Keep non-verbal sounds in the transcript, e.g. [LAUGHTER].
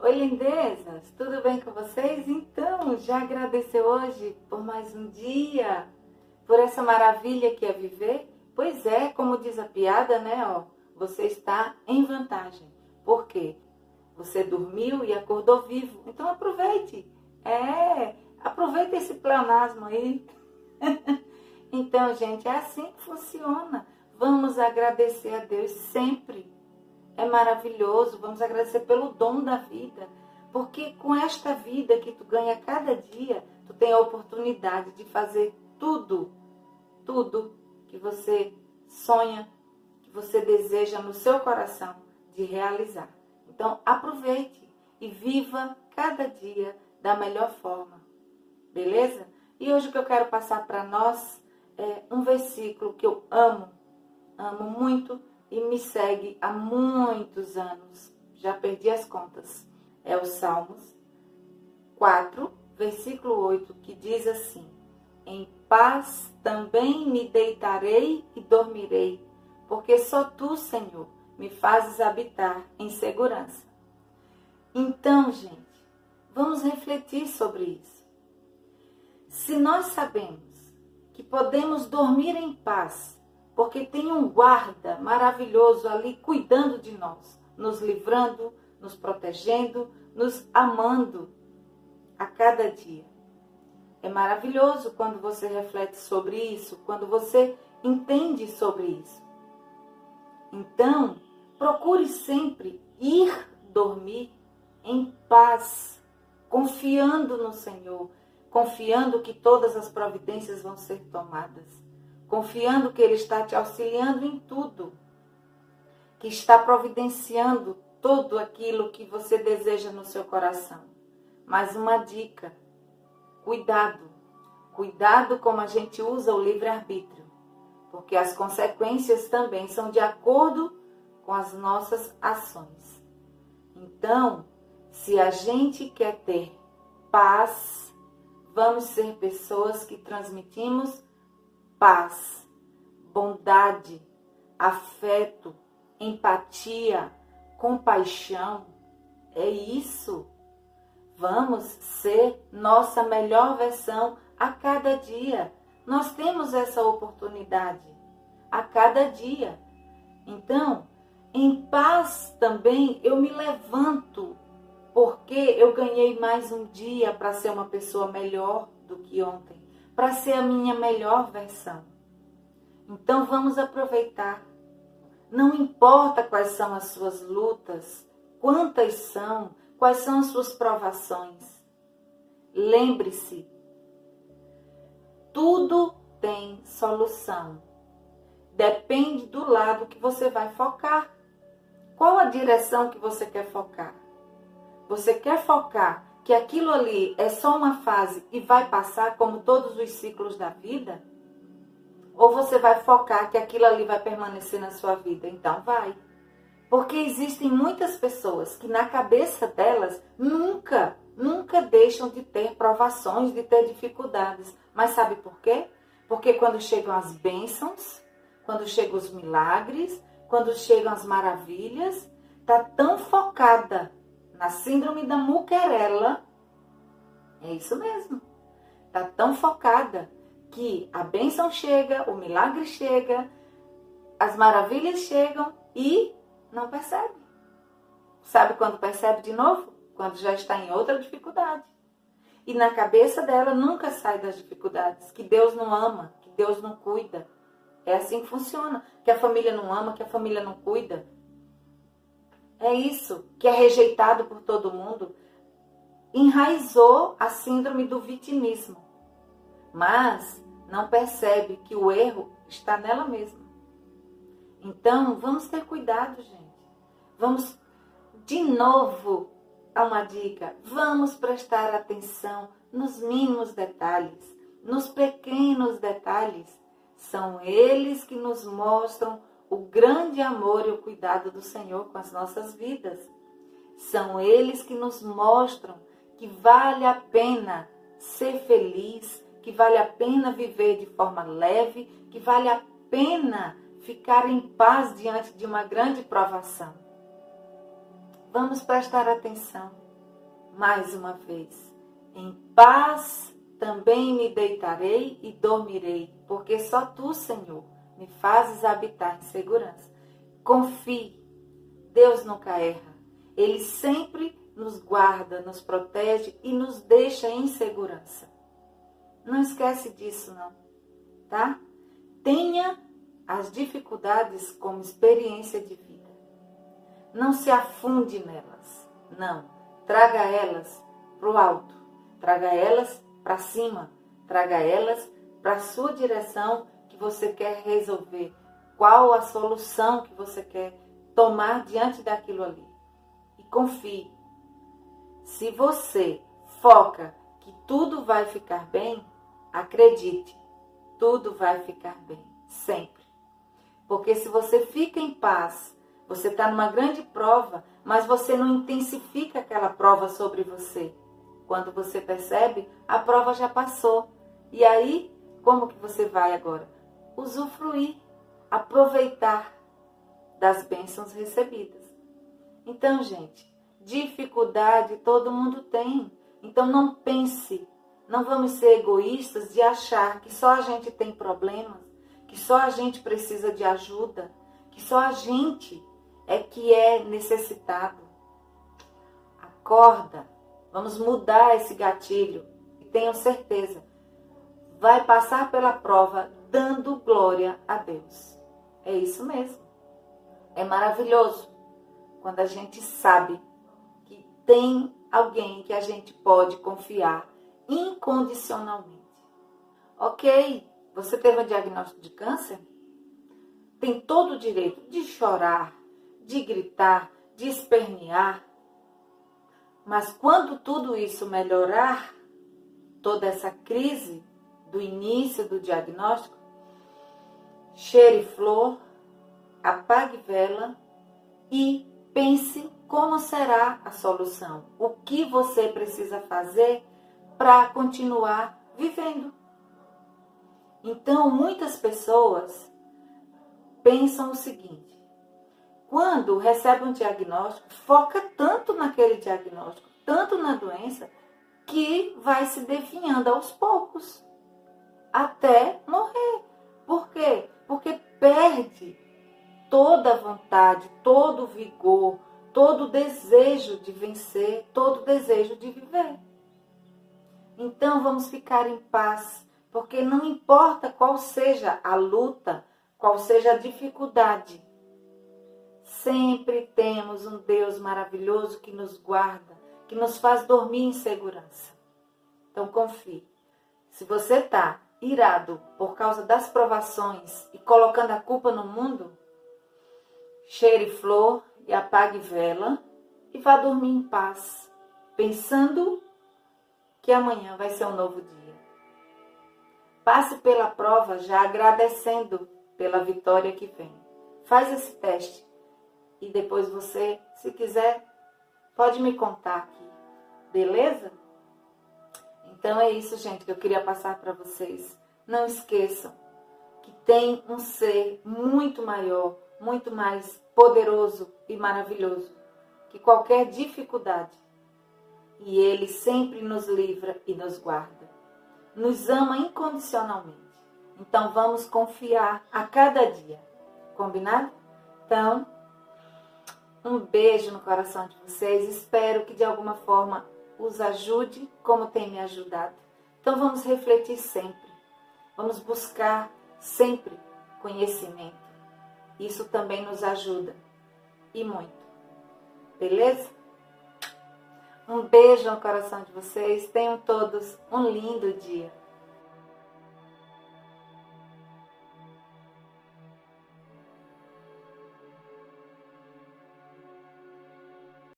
Oi, lindezas! Tudo bem com vocês? Então, já agradeceu hoje por mais um dia, por essa maravilha que é viver? Pois é, como diz a piada, né? Ó, você está em vantagem. Por quê? Você dormiu e acordou vivo. Então aproveite. É, aproveita esse pleonasmo aí. [LAUGHS] então, gente, é assim que funciona. Vamos agradecer a Deus sempre é maravilhoso. Vamos agradecer pelo dom da vida. Porque com esta vida que tu ganha cada dia, tu tem a oportunidade de fazer tudo, tudo que você sonha, que você deseja no seu coração de realizar. Então, aproveite e viva cada dia da melhor forma. Beleza? E hoje o que eu quero passar para nós é um versículo que eu amo, amo muito, e me segue há muitos anos, já perdi as contas. É o Salmos 4, versículo 8, que diz assim: Em paz também me deitarei e dormirei, porque só tu, Senhor, me fazes habitar em segurança. Então, gente, vamos refletir sobre isso. Se nós sabemos que podemos dormir em paz porque tem um guarda maravilhoso ali cuidando de nós, nos livrando, nos protegendo, nos amando a cada dia. É maravilhoso quando você reflete sobre isso, quando você entende sobre isso. Então, procure sempre ir dormir em paz, confiando no Senhor, confiando que todas as providências vão ser tomadas confiando que Ele está te auxiliando em tudo, que está providenciando tudo aquilo que você deseja no seu coração. Mas uma dica: cuidado, cuidado como a gente usa o livre-arbítrio, porque as consequências também são de acordo com as nossas ações. Então, se a gente quer ter paz, vamos ser pessoas que transmitimos paz, bondade, afeto, empatia, compaixão. É isso. Vamos ser nossa melhor versão a cada dia. Nós temos essa oportunidade a cada dia. Então, em paz também eu me levanto, porque eu ganhei mais um dia para ser uma pessoa melhor do que ontem para ser a minha melhor versão. Então vamos aproveitar. Não importa quais são as suas lutas, quantas são, quais são as suas provações. Lembre-se, tudo tem solução. Depende do lado que você vai focar. Qual a direção que você quer focar? Você quer focar que aquilo ali é só uma fase e vai passar como todos os ciclos da vida? Ou você vai focar que aquilo ali vai permanecer na sua vida? Então vai. Porque existem muitas pessoas que na cabeça delas nunca, nunca deixam de ter provações, de ter dificuldades. Mas sabe por quê? Porque quando chegam as bênçãos, quando chegam os milagres, quando chegam as maravilhas, tá tão focada na síndrome da muquerela. É isso mesmo. Tá tão focada que a bênção chega, o milagre chega, as maravilhas chegam e não percebe. Sabe quando percebe de novo? Quando já está em outra dificuldade. E na cabeça dela nunca sai das dificuldades, que Deus não ama, que Deus não cuida. É assim que funciona, que a família não ama, que a família não cuida, é isso que é rejeitado por todo mundo. Enraizou a síndrome do vitimismo, mas não percebe que o erro está nela mesma. Então, vamos ter cuidado, gente. Vamos, de novo, a uma dica: vamos prestar atenção nos mínimos detalhes, nos pequenos detalhes. São eles que nos mostram o grande amor e o cuidado do Senhor com as nossas vidas. São eles que nos mostram que vale a pena ser feliz, que vale a pena viver de forma leve, que vale a pena ficar em paz diante de uma grande provação. Vamos prestar atenção. mais uma vez. Em paz também me deitarei e dormirei, porque só tu, Senhor, me fazes habitar em segurança. Confie, Deus nunca erra. Ele sempre nos guarda, nos protege e nos deixa em segurança. Não esquece disso, não, tá? Tenha as dificuldades como experiência de vida. Não se afunde nelas, não. Traga elas para o alto, traga elas para cima, traga elas para a sua direção você quer resolver. Qual a solução que você quer tomar diante daquilo ali. E confie. Se você foca que tudo vai ficar bem, acredite, tudo vai ficar bem, sempre. Porque se você fica em paz, você está numa grande prova, mas você não intensifica aquela prova sobre você. Quando você percebe, a prova já passou. E aí, como que você vai agora? Usufruir, aproveitar das bênçãos recebidas. Então, gente, dificuldade todo mundo tem. Então não pense, não vamos ser egoístas de achar que só a gente tem problemas, que só a gente precisa de ajuda, que só a gente é que é necessitado. Acorda, Vamos mudar esse gatilho e tenham certeza, vai passar pela prova dando glória a Deus. É isso mesmo. É maravilhoso quando a gente sabe que tem alguém que a gente pode confiar incondicionalmente. Ok, você teve um diagnóstico de câncer? Tem todo o direito de chorar, de gritar, de espernear, mas quando tudo isso melhorar, toda essa crise do início do diagnóstico, cheire flor, apague vela e pense como será a solução. O que você precisa fazer para continuar vivendo. Então, muitas pessoas pensam o seguinte: quando recebe um diagnóstico, foca tanto naquele diagnóstico, tanto na doença, que vai se definhando aos poucos, até morrer. Por quê? Porque perde toda a vontade, todo o vigor, todo o desejo de vencer, todo o desejo de viver. Então vamos ficar em paz, porque não importa qual seja a luta, qual seja a dificuldade, Sempre temos um Deus maravilhoso que nos guarda, que nos faz dormir em segurança. Então confie. Se você está irado por causa das provações e colocando a culpa no mundo, cheire flor e apague vela e vá dormir em paz, pensando que amanhã vai ser um novo dia. Passe pela prova já agradecendo pela vitória que vem. Faz esse teste e depois você, se quiser, pode me contar aqui, beleza? Então é isso, gente, que eu queria passar para vocês. Não esqueçam que tem um ser muito maior, muito mais poderoso e maravilhoso que qualquer dificuldade. E ele sempre nos livra e nos guarda. Nos ama incondicionalmente. Então vamos confiar a cada dia. Combinado? Então, um beijo no coração de vocês. Espero que de alguma forma os ajude como tem me ajudado. Então vamos refletir sempre. Vamos buscar sempre conhecimento. Isso também nos ajuda e muito. Beleza? Um beijo no coração de vocês. Tenham todos um lindo dia.